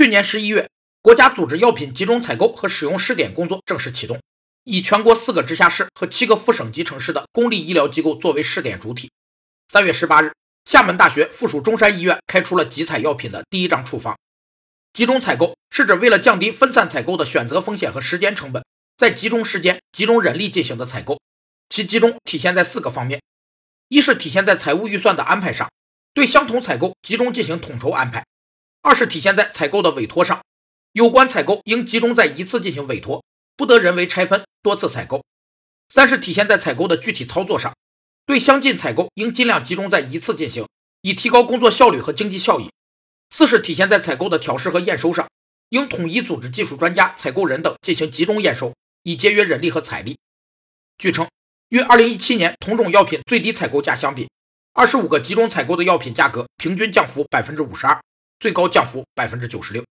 去年十一月，国家组织药品集中采购和使用试点工作正式启动，以全国四个直辖市和七个副省级城市的公立医疗机构作为试点主体。三月十八日，厦门大学附属中山医院开出了集采药品的第一张处方。集中采购是指为了降低分散采购的选择风险和时间成本，在集中时间、集中人力进行的采购。其集中体现在四个方面：一是体现在财务预算的安排上，对相同采购集中进行统筹安排。二是体现在采购的委托上，有关采购应集中在一次进行委托，不得人为拆分多次采购。三是体现在采购的具体操作上，对相近采购应尽量集中在一次进行，以提高工作效率和经济效益。四是体现在采购的调试和验收上，应统一组织技术专家、采购人等进行集中验收，以节约人力和财力。据称，与2017年同种药品最低采购价相比，二十五个集中采购的药品价格平均降幅百分之五十二。最高降幅百分之九十六。